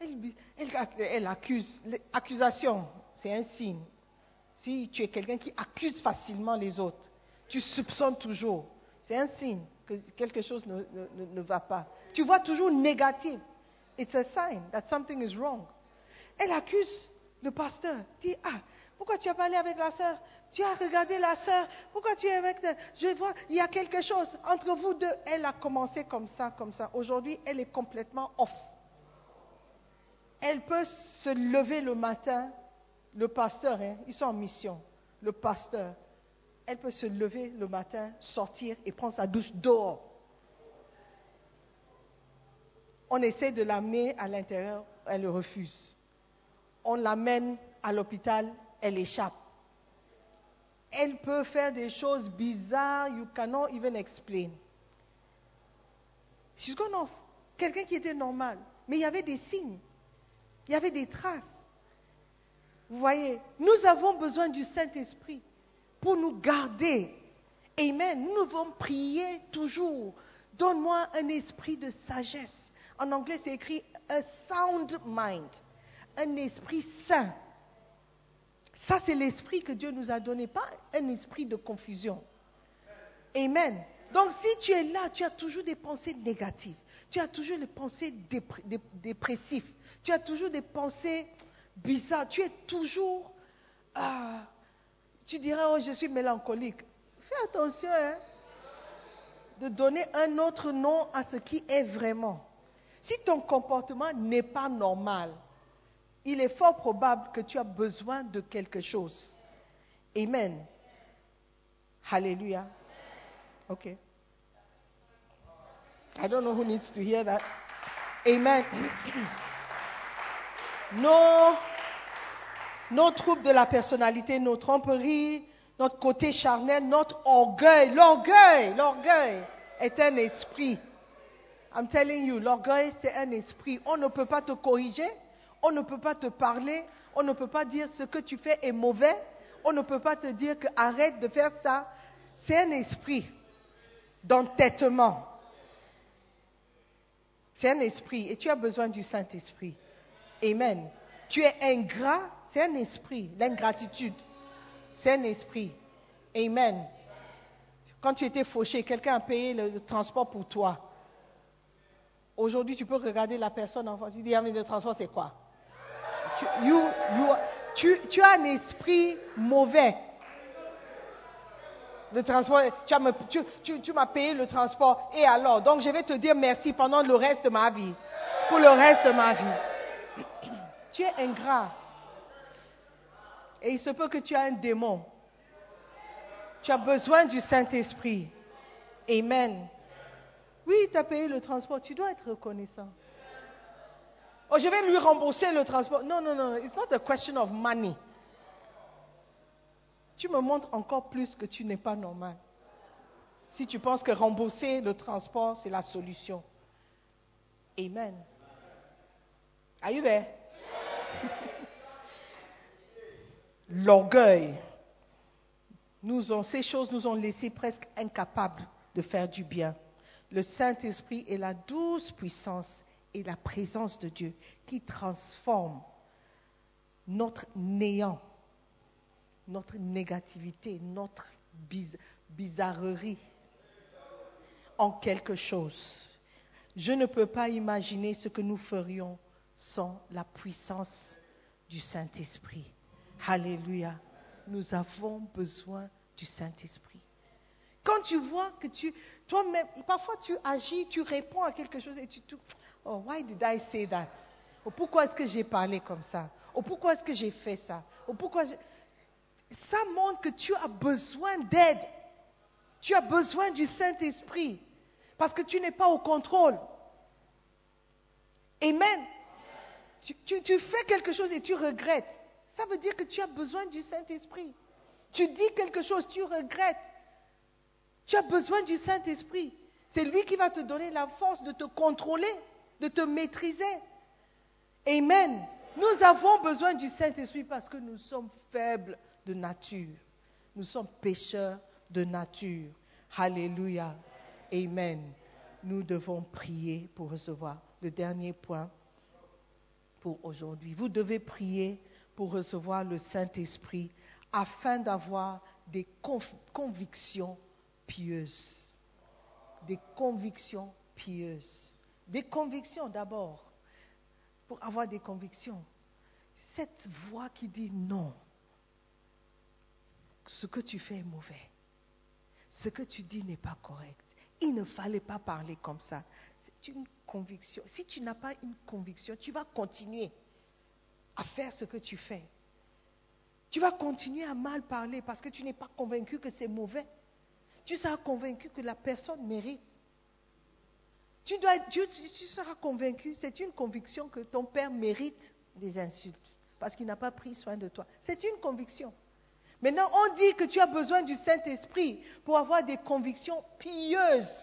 Elle, accuse. L'accusation, c'est un signe. Si tu es quelqu'un qui accuse facilement les autres, tu soupçonnes toujours, c'est un signe que quelque chose ne va pas. Tu vois toujours négatif. It's a sign that something is wrong. Elle accuse le pasteur. Dit, ah, pourquoi tu as parlé avec la sœur? Tu as regardé la sœur? Pourquoi tu es avec... elle Je vois, il y a quelque chose entre vous deux. Elle a commencé comme ça, comme ça. Aujourd'hui, elle est complètement off. Elle peut se lever le matin, le pasteur, hein, ils sont en mission, le pasteur, elle peut se lever le matin, sortir et prendre sa douche dehors. On essaie de l'amener à l'intérieur, elle refuse. On l'amène à l'hôpital, elle échappe. Elle peut faire des choses bizarres, you cannot even explain. She's gone. Quelqu'un qui était normal. Mais il y avait des signes. Il y avait des traces. Vous voyez, nous avons besoin du Saint-Esprit pour nous garder. Amen. Nous devons prier toujours. Donne-moi un esprit de sagesse. En anglais, c'est écrit a sound mind. Un esprit sain. Ça, c'est l'esprit que Dieu nous a donné, pas un esprit de confusion. Amen. Donc, si tu es là, tu as toujours des pensées négatives. Tu as toujours des pensées dépr- dé- dépressives. Tu as toujours des pensées bizarres. Tu es toujours. ah, tu dirais, oh, je suis mélancolique. Fais attention, hein, de donner un autre nom à ce qui est vraiment. Si ton comportement n'est pas normal, il est fort probable que tu as besoin de quelque chose. Amen. Hallelujah. Okay. I don't know who needs to hear that. Amen. nos, nos troubles de la personnalité, nos tromperies, notre côté charnel, notre orgueil, l'orgueil, l'orgueil est un esprit. I'm telling you, l'orgueil, c'est un esprit. On ne peut pas te corriger, on ne peut pas te parler, on ne peut pas dire ce que tu fais est mauvais, on ne peut pas te dire que arrête de faire ça. C'est un esprit d'entêtement. C'est un esprit et tu as besoin du Saint-Esprit. Amen. Tu es ingrat, c'est un esprit. L'ingratitude, c'est un esprit. Amen. Quand tu étais fauché, quelqu'un a payé le, transport pour toi. Aujourd'hui, tu peux regarder la personne en face. Il dit, ah, mais le transport, c'est quoi? Tu, as un esprit mauvais. Le transport, tu m'as payé le transport. Et alors? Donc, je vais te dire merci pendant le reste de ma vie. Pour le reste de ma vie. Tu es ingrat. Et il se peut que tu as un démon. Tu as besoin du Saint-Esprit. Amen. Oui, tu as payé le transport. Tu dois être reconnaissant. Oh, je vais lui rembourser le transport. Non, non, non. It's not a question of money. Tu me montres encore plus que tu n'es pas normal. Si tu penses que rembourser le transport, c'est la solution. Amen. Are you there? L'orgueil. Ces choses nous ont laissés presque incapables de faire du bien. Le Saint-Esprit est la douce puissance et la présence de Dieu qui transforme notre néant, notre négativité, notre biz- bizarrerie en quelque chose. Je ne peux pas imaginer ce que nous ferions sans la puissance du Saint-Esprit. Alléluia. Nous avons besoin du Saint-Esprit. Quand tu vois que tu, toi-même, parfois tu agis, tu réponds à quelque chose et tu te, oh, why did I say that? Oh, pourquoi est-ce que j'ai parlé comme ça? Oh, pourquoi est-ce que j'ai fait ça? Oh, pourquoi Ça montre que tu as besoin d'aide. Tu as besoin du Saint-Esprit. Parce que tu n'es pas au contrôle. Amen. Tu, fais quelque chose et tu regrettes. Ça veut dire que tu as besoin du Saint-Esprit. Tu dis quelque chose, tu regrettes. Tu as besoin du Saint-Esprit. C'est lui qui va te donner la force de te contrôler, de te maîtriser. Amen. Nous avons besoin du Saint-Esprit parce que nous sommes faibles de nature. Nous sommes pécheurs de nature. Alléluia. Amen. Nous devons prier pour recevoir. Le dernier point pour aujourd'hui. Vous devez prier pour recevoir le Saint-Esprit afin d'avoir des conv- convictions pieuses. Des convictions pieuses. Des convictions d'abord. Pour avoir des convictions. Cette voix qui dit non. Ce que tu fais est mauvais. Ce que tu dis n'est pas correct. Il ne fallait pas parler comme ça. Une conviction. Si tu n'as pas une conviction, tu vas continuer à faire ce que tu fais. Tu vas continuer à mal parler parce que tu n'es pas convaincu que c'est mauvais. Tu seras convaincu que la personne mérite. Tu, dois, tu- tu seras convaincu, c'est une conviction que ton père mérite des insultes parce qu'il n'a pas pris soin de toi. C'est une conviction. Maintenant, on dit que tu as besoin du Saint-Esprit pour avoir des convictions pieuses.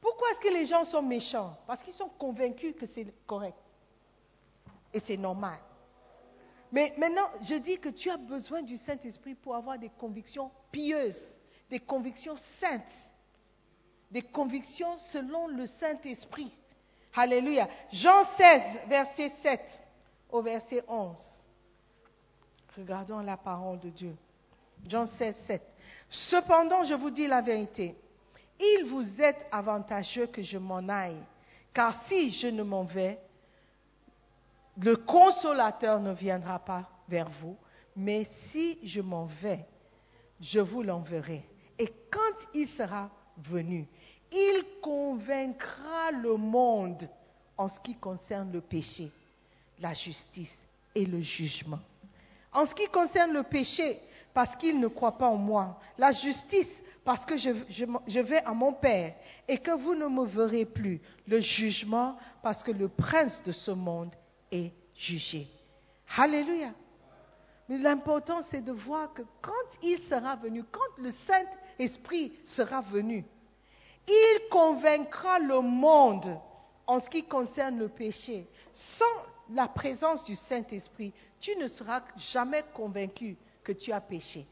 Pourquoi est-ce que les gens sont méchants? Parce qu'ils sont convaincus que c'est correct. Et c'est normal. Mais maintenant, je dis que tu as besoin du Saint-Esprit pour avoir des convictions pieuses, des convictions saintes, des convictions selon le Saint-Esprit. Alléluia. Jean 16, verset 7 au verset 11. Regardons la parole de Dieu. Jean 16, 7. Cependant, je vous dis la vérité. Il vous est avantageux que je m'en aille, car si je ne m'en vais, le consolateur ne viendra pas vers vous, mais si je m'en vais, je vous l'enverrai. Et quand il sera venu, il convaincra le monde en ce qui concerne le péché, la justice et le jugement. En ce qui concerne le péché, parce qu'il ne croit pas en moi. La justice, parce que je, je- vais à mon Père et que vous ne me verrez plus. Le jugement, parce que le prince de ce monde est jugé. Alléluia. Mais l'important, c'est de voir que quand il sera venu, quand le Saint-Esprit sera venu, il convaincra le monde en ce qui concerne le péché. Sans la présence du Saint-Esprit, tu ne seras jamais convaincu tu as péché.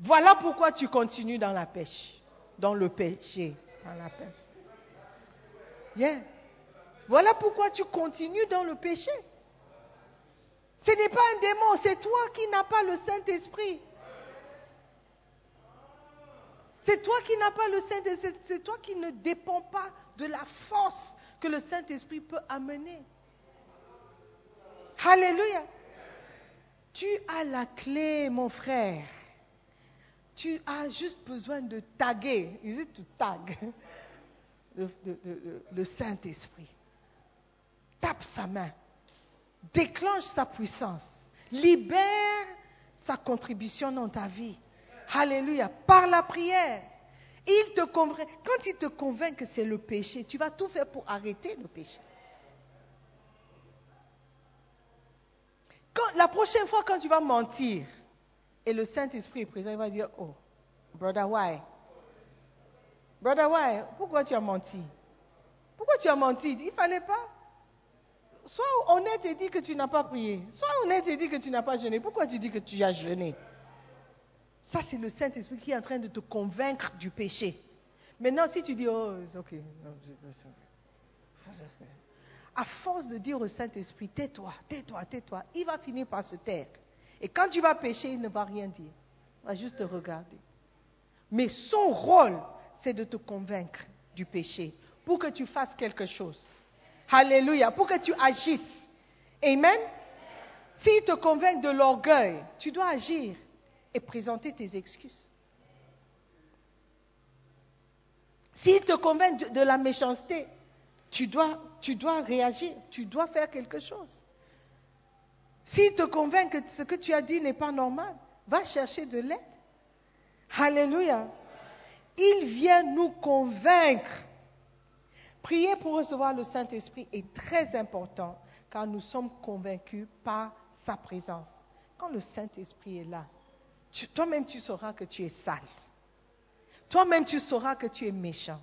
Voilà pourquoi tu continues dans la pêche, dans le péché, dans la pêche. Voilà pourquoi tu continues dans le péché. Ce n'est pas un démon, c'est toi qui n'as pas le Saint-Esprit. C'est toi qui n'as pas le Saint-Esprit, c'est toi qui ne dépends pas de la force que le Saint-Esprit peut amener. Alléluia. Tu as la clé, mon frère. Tu as juste besoin de taguer, is it to tag, le, Saint-Esprit. Tape sa main, déclenche sa puissance, libère sa contribution dans ta vie. Alléluia. Par la prière. Il quand il te convainc que c'est le péché, tu vas tout faire pour arrêter le péché. La prochaine fois quand tu vas mentir et le Saint-Esprit est présent, il va dire, oh, brother, why? Brother, why? Pourquoi tu as menti? Pourquoi tu as menti? Il ne fallait pas. Sois honnête et dis que tu n'as pas prié. Sois honnête et dis que tu n'as pas jeûné. Pourquoi tu dis que tu as jeûné? Ça, c'est le Saint-Esprit qui est en train de te convaincre du péché. Maintenant, si tu dis, oh, c'est ok. À force de dire au Saint-Esprit, tais-toi, tais-toi, tais-toi, il va finir par se taire. Et quand tu vas pécher, il ne va rien dire. Il va juste te regarder. Mais son rôle, c'est de te convaincre du péché pour que tu fasses quelque chose. Alléluia, pour que tu agisses. Amen. S'il te convainc de l'orgueil, tu dois agir et présenter tes excuses. S'il te convainc de, de la méchanceté, tu dois, tu dois réagir, tu dois faire quelque chose. S'il te convainc que ce que tu as dit n'est pas normal, va chercher de l'aide. Alléluia. Il vient nous convaincre. Prier pour recevoir le Saint-Esprit est très important, car nous sommes convaincus par sa présence. Quand le Saint-Esprit est là, toi-même tu sauras que tu es sale. Toi-même tu sauras que tu es méchant.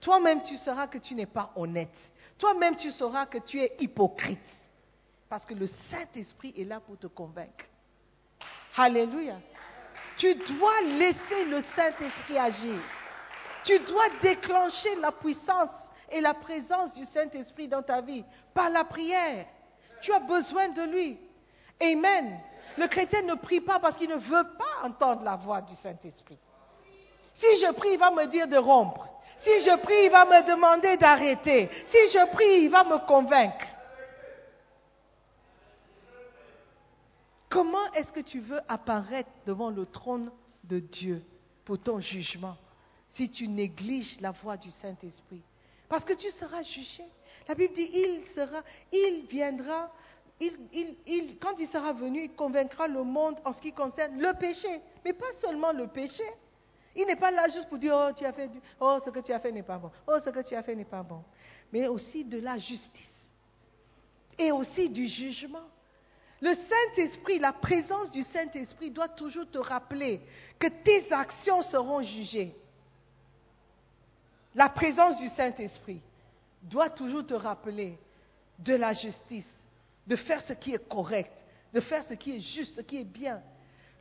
Toi-même tu sauras que tu n'es pas honnête. Toi-même tu sauras que tu es hypocrite. Parce que le Saint-Esprit est là pour te convaincre. Alléluia. Tu dois laisser le Saint-Esprit agir. Tu dois déclencher la puissance et la présence du Saint-Esprit dans ta vie par la prière. Tu as besoin de lui. Amen. Le chrétien ne prie pas parce qu'il ne veut pas entendre la voix du Saint-Esprit. Si je prie, il va me dire de rompre. Si je prie, il va me demander d'arrêter. Si je prie, il va me convaincre. Comment est-ce que tu veux apparaître devant le trône de Dieu pour ton jugement si tu négliges la voix du Saint-Esprit? Parce que tu seras jugé. La Bible dit, il sera, il viendra, quand il sera venu, il convaincra le monde en ce qui concerne le péché. Mais pas seulement le péché. Il n'est pas là juste pour dire, oh, oh, ce que tu as fait n'est pas bon. Oh, ce que tu as fait n'est pas bon. Mais aussi de la justice. Et aussi du jugement. Le Saint-Esprit, la présence du Saint-Esprit doit toujours te rappeler que tes actions seront jugées. La présence du Saint-Esprit doit toujours te rappeler de la justice, de faire ce qui est correct, de faire ce qui est juste, ce qui est bien.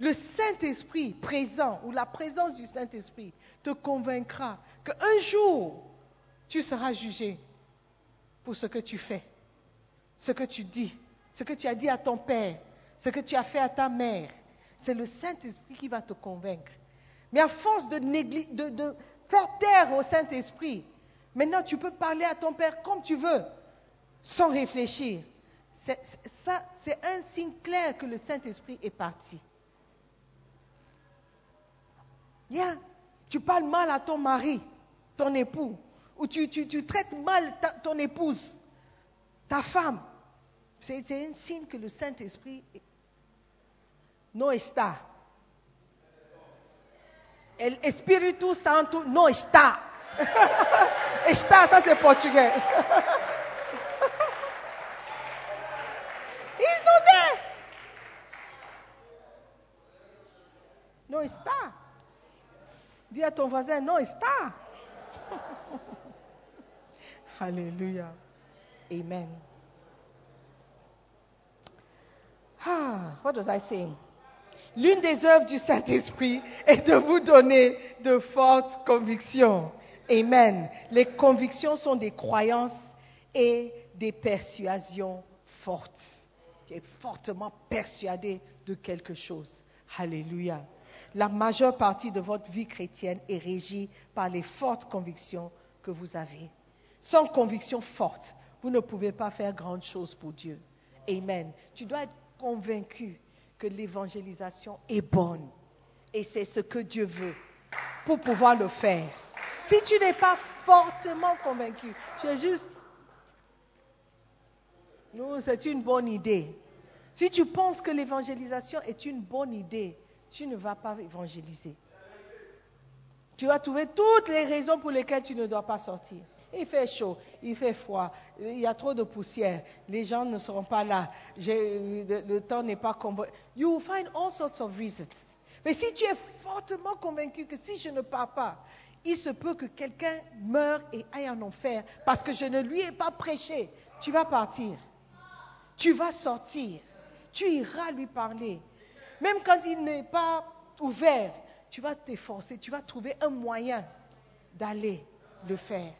Le Saint-Esprit présent ou la présence du Saint-Esprit te convaincra qu'un jour, tu seras jugé pour ce que tu fais, ce que tu dis, ce que tu as dit à ton père, ce que tu as fait à ta mère. C'est le Saint-Esprit qui va te convaincre. Mais à force de, de- faire taire au Saint-Esprit, maintenant tu peux parler à ton père comme tu veux, sans réfléchir. C'est un signe clair que le Saint-Esprit est parti. Bien, tu parles mal à ton mari, ton époux, ou tu, traites mal ton épouse, ta femme. C'est un signe que le Saint-Esprit est- no está. El Santo no está. está, ça c'est portugais. He's not there. No está. Dis à ton voisin, non está. Alléluia. Amen. Ah, what was I saying? L'une des œuvres du Saint-Esprit est de vous donner de fortes convictions. Amen. Les convictions sont des croyances et des persuasions fortes. Tu es fortement persuadé de quelque chose. Alléluia. La majeure partie de votre vie chrétienne est régie par les fortes convictions que vous avez. Sans conviction forte, vous ne pouvez pas faire grande chose pour Dieu. Amen. Tu dois être convaincu que l'évangélisation est bonne. Et c'est ce que Dieu veut pour pouvoir le faire. Si tu n'es pas fortement convaincu, tu es juste... Non, c'est une bonne idée. Si tu penses que l'évangélisation est une bonne idée, tu ne vas pas évangéliser. Tu vas trouver toutes les raisons pour lesquelles tu ne dois pas sortir. Il fait chaud, il fait froid, il y a trop de poussière, les gens ne seront pas là, le temps n'est pas comme... You will find all sorts of reasons. Mais si tu es fortement convaincu que si je ne pars pas, il se peut que quelqu'un meure et aille en enfer parce que je ne lui ai pas prêché, tu vas partir. Tu vas sortir. Tu iras lui parler. Même quand il n'est pas ouvert, tu vas t'efforcer, tu vas trouver un moyen d'aller le faire.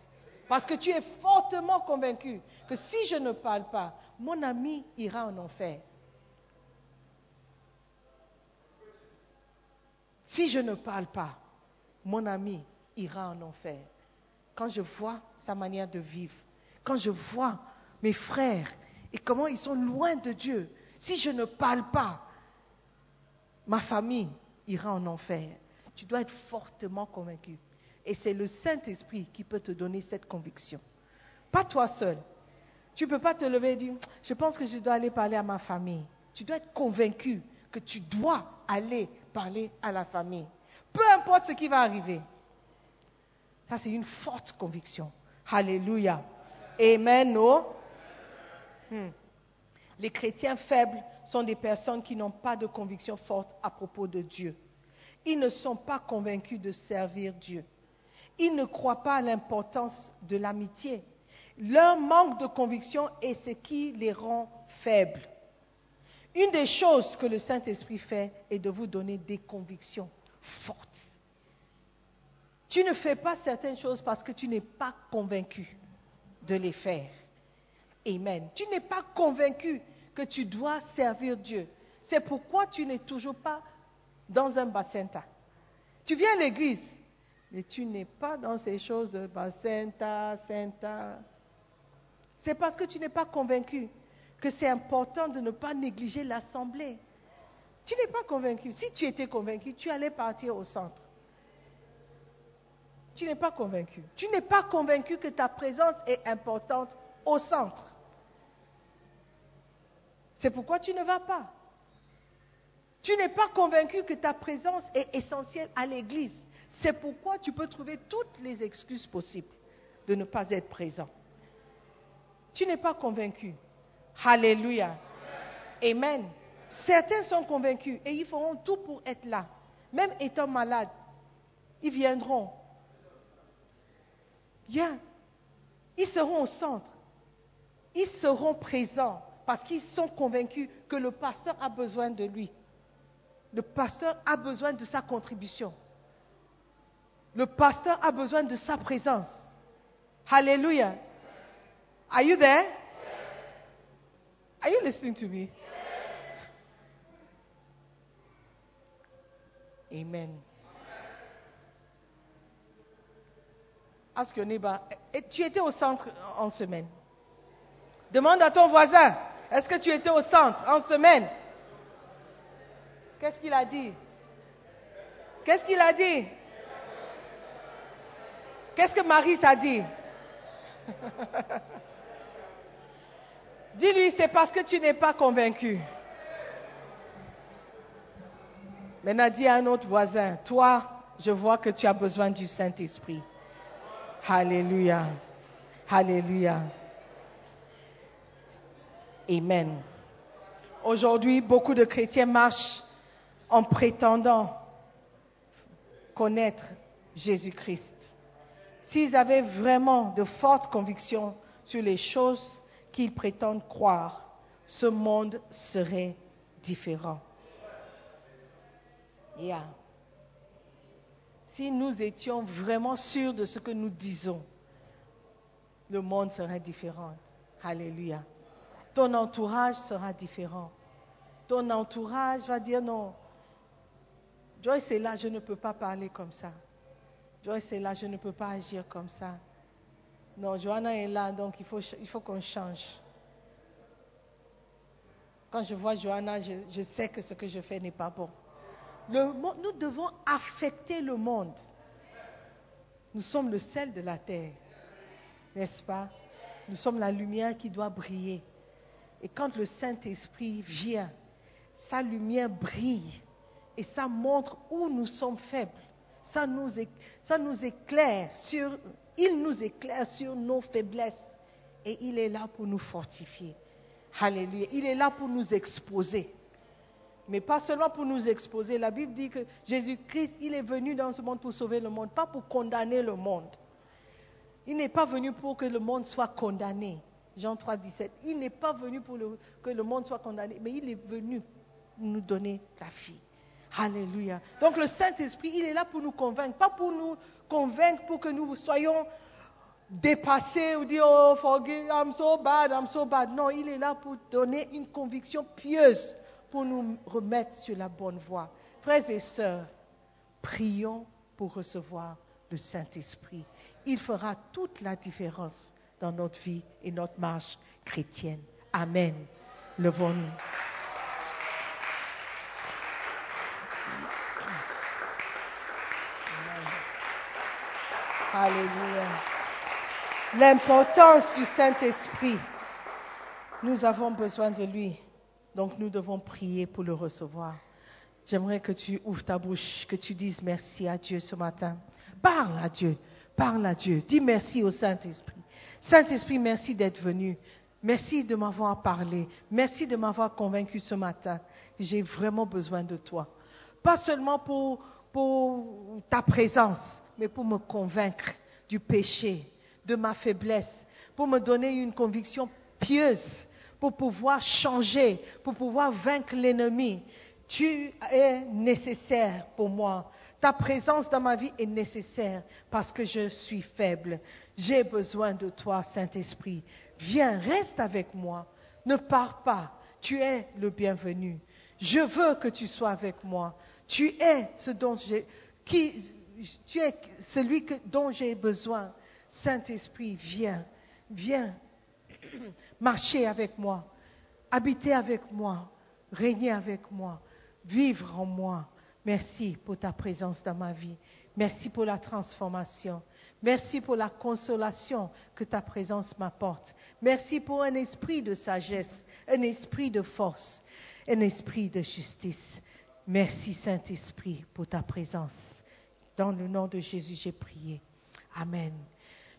Parce que tu es fortement convaincu que si je ne parle pas, mon ami ira en enfer. Si je ne parle pas, mon ami ira en enfer. Quand je vois sa manière de vivre, quand je vois mes frères et comment ils sont loin de Dieu, si je ne parle pas, ma famille ira en enfer. Tu dois être fortement convaincu. Et c'est le Saint-Esprit qui peut te donner cette conviction. Pas toi seul. Tu ne peux pas te lever et dire, je pense que je dois aller parler à ma famille. Tu dois être convaincu que tu dois aller parler à la famille. Peu importe ce qui va arriver. Ça, c'est une forte conviction. Alléluia. Amen, non? Hmm. Les chrétiens faibles sont des personnes qui n'ont pas de conviction forte à propos de Dieu. Ils ne sont pas convaincus de servir Dieu. Ils ne croient pas à l'importance de l'amitié. Leur manque de conviction est ce qui les rend faibles. Une des choses que le Saint-Esprit fait est de vous donner des convictions fortes. Tu ne fais pas certaines choses parce que tu n'es pas convaincu de les faire. Amen. Tu n'es pas convaincu que tu dois servir Dieu. C'est pourquoi tu n'es toujours pas dans un bassinta. Tu viens à l'église, mais tu n'es pas dans ces choses de bassinta, sainta. C'est parce que tu n'es pas convaincu que c'est important de ne pas négliger l'assemblée. Tu n'es pas convaincu. Si tu étais convaincu, tu allais partir au centre. Tu n'es pas convaincu. Tu n'es pas convaincu que ta présence est importante au centre. C'est pourquoi tu ne vas pas. Tu n'es pas convaincu que ta présence est essentielle à l'église. C'est pourquoi tu peux trouver toutes les excuses possibles de ne pas être présent. Tu n'es pas convaincu. Alléluia. Amen. Certains sont convaincus et ils feront tout pour être là. Même étant malades, ils viendront. Bien. Ils seront au centre. Ils seront présents parce qu'ils sont convaincus que le pasteur a besoin de lui. Le pasteur a besoin de sa contribution. Le pasteur a besoin de sa présence. Hallelujah. Are you there? Are you listening to me? Amen. Ask your neighbor, et tu étais au centre en semaine? Demande à ton voisin, est-ce que tu étais au centre en semaine? Qu'est-ce qu'il a dit? Qu'est-ce qu'il a dit? Qu'est-ce que Marie a dit? Dis-lui, c'est parce que tu n'es pas convaincu. Maintenant, dis à un autre voisin, toi, je vois que tu as besoin du Saint-Esprit. Alléluia. Alléluia. Amen. Aujourd'hui, beaucoup de chrétiens marchent en prétendant connaître Jésus-Christ. S'ils avaient vraiment de fortes convictions sur les choses qu'ils prétendent croire, ce monde serait différent. Si nous étions vraiment sûrs de ce que nous disons, le monde serait différent. Alléluia. Ton entourage sera différent. Ton entourage va dire non. Joyce est là, je ne peux pas parler comme ça. Joyce est là, je ne peux pas agir comme ça. Non, Johanna est là, donc il faut, qu'on change. Quand je vois Johanna, je, sais que ce que je fais n'est pas bon. Nous devons affecter le monde. Nous sommes le sel de la terre, n'est-ce pas? Nous sommes la lumière qui doit briller. Et quand le Saint-Esprit vient, sa lumière brille et ça montre où nous sommes faibles. Ça nous, éclaire sur, il nous éclaire sur nos faiblesses et il est là pour nous fortifier. Alléluia. Il est là pour nous exposer. Mais pas seulement pour nous exposer. La Bible dit que Jésus-Christ, il est venu dans ce monde pour sauver le monde, pas pour condamner le monde. Il n'est pas venu pour que le monde soit condamné. Jean 3, 17. Il n'est pas venu pour que le monde soit condamné, mais il est venu nous donner la vie. Alléluia. Donc le Saint-Esprit, il est là pour nous convaincre, pas pour nous convaincre pour que nous soyons dépassés ou dire, oh, forgive, I'm so bad, I'm so bad. Non, il est là pour donner une conviction pieuse, pour nous remettre sur la bonne voie. Frères et sœurs, prions pour recevoir le Saint-Esprit. Il fera toute la différence dans notre vie et notre marche chrétienne. Amen. Levons-nous. Alléluia. L'importance du Saint-Esprit. Nous avons besoin de lui. Donc nous devons prier pour le recevoir. J'aimerais que tu ouvres ta bouche, que tu dises merci à Dieu ce matin. Parle à Dieu. Parle à Dieu. Dis merci au Saint-Esprit. Saint-Esprit, merci d'être venu. Merci de m'avoir parlé. Merci de m'avoir convaincu ce matin j'ai vraiment besoin de toi. Pas seulement pour, pour ta présence, mais pour me convaincre du péché, de ma faiblesse, pour me donner une conviction pieuse, pour pouvoir changer, pour pouvoir vaincre l'ennemi. Tu es nécessaire pour moi. Ta présence dans ma vie est nécessaire parce que je suis faible. J'ai besoin de toi, Saint-Esprit. Viens, reste avec moi. Ne pars pas. Tu es le bienvenu. Je veux que tu sois avec moi. Tu es celui dont j'ai besoin. Saint-Esprit, viens, viens marcher avec moi, habiter avec moi, régner avec moi, vivre en moi. Merci pour ta présence dans ma vie. Merci pour la transformation. Merci pour la consolation que ta présence m'apporte. Merci pour un esprit de sagesse, un esprit de force, un esprit de justice. Merci Saint-Esprit pour ta présence. Dans le nom de Jésus, j'ai prié. Amen.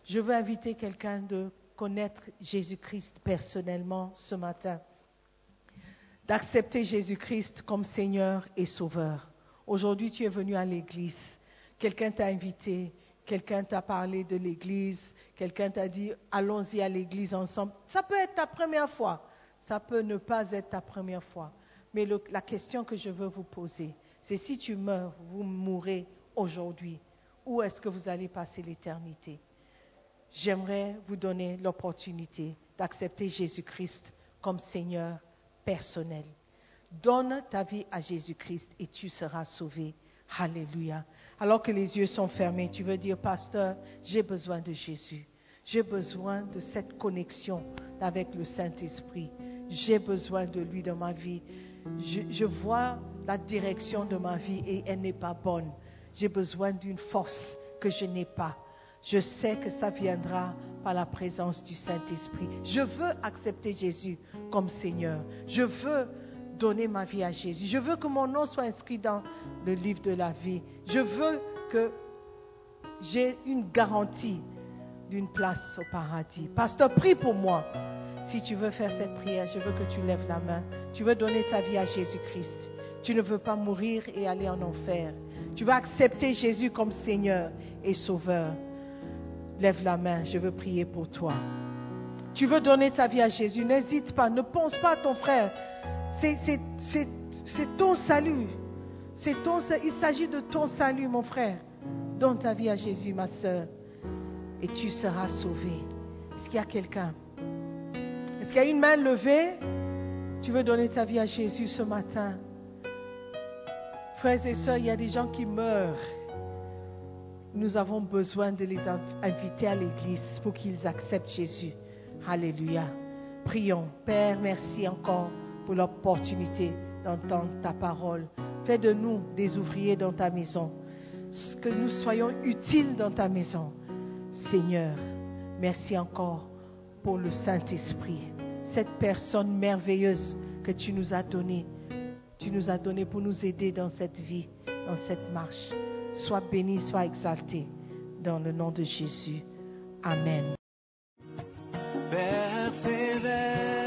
Je veux inviter quelqu'un de connaître Jésus-Christ personnellement ce matin, d'accepter Jésus-Christ comme Seigneur et Sauveur. Aujourd'hui, tu es venu à l'église. Quelqu'un t'a invité, quelqu'un t'a parlé de l'église, quelqu'un t'a dit allons-y à l'église ensemble. Ça peut être ta première fois, ça peut ne pas être ta première fois. Mais la question que je veux vous poser, c'est si tu meurs, vous mourrez aujourd'hui, où est-ce que vous allez passer l'éternité? J'aimerais vous donner l'opportunité d'accepter Jésus-Christ comme Seigneur personnel. Donne ta vie à Jésus-Christ et tu seras sauvé. Alléluia. Alors que les yeux sont fermés, tu veux dire, pasteur, j'ai besoin de Jésus. J'ai besoin de cette connexion avec le Saint-Esprit. J'ai besoin de lui dans ma vie. Je, je vois la direction de ma vie et elle n'est pas bonne. J'ai besoin d'une force que je n'ai pas. Je sais que ça viendra par la présence du Saint-Esprit. Je veux accepter Jésus comme Seigneur. Je veux donner ma vie à Jésus. Je veux que mon nom soit inscrit dans le livre de la vie. Je veux que j'ai une garantie d'une place au paradis. Pasteur, prie pour moi. Si tu veux faire cette prière, je veux que tu lèves la main. Tu veux donner ta vie à Jésus-Christ. Tu ne veux pas mourir et aller en enfer. Tu veux accepter Jésus comme Seigneur et Sauveur. Lève la main, je veux prier pour toi. Tu veux donner ta vie à Jésus, n'hésite pas, ne pense pas à ton frère. C'est- ton salut. Ton, il s'agit de ton salut, mon frère. Donne ta vie à Jésus, ma soeur, et tu seras sauvé. Est-ce qu'il y a quelqu'un? Est-ce qu'il y a une main levée? Tu veux donner ta vie à Jésus ce matin? Frères et sœurs, il y a des gens qui meurent. Nous avons besoin de les inv- inviter à l'église pour qu'ils acceptent Jésus. Alléluia. Prions. Père, merci encore pour l'opportunité d'entendre ta parole. Fais de nous des ouvriers dans ta maison. Que nous soyons utiles dans ta maison. Seigneur, merci encore pour le Saint-Esprit, cette personne merveilleuse que tu nous as donnée. Tu nous as donné pour nous aider dans cette vie, dans cette marche. Sois béni, sois exalté. Dans le nom de Jésus. Amen.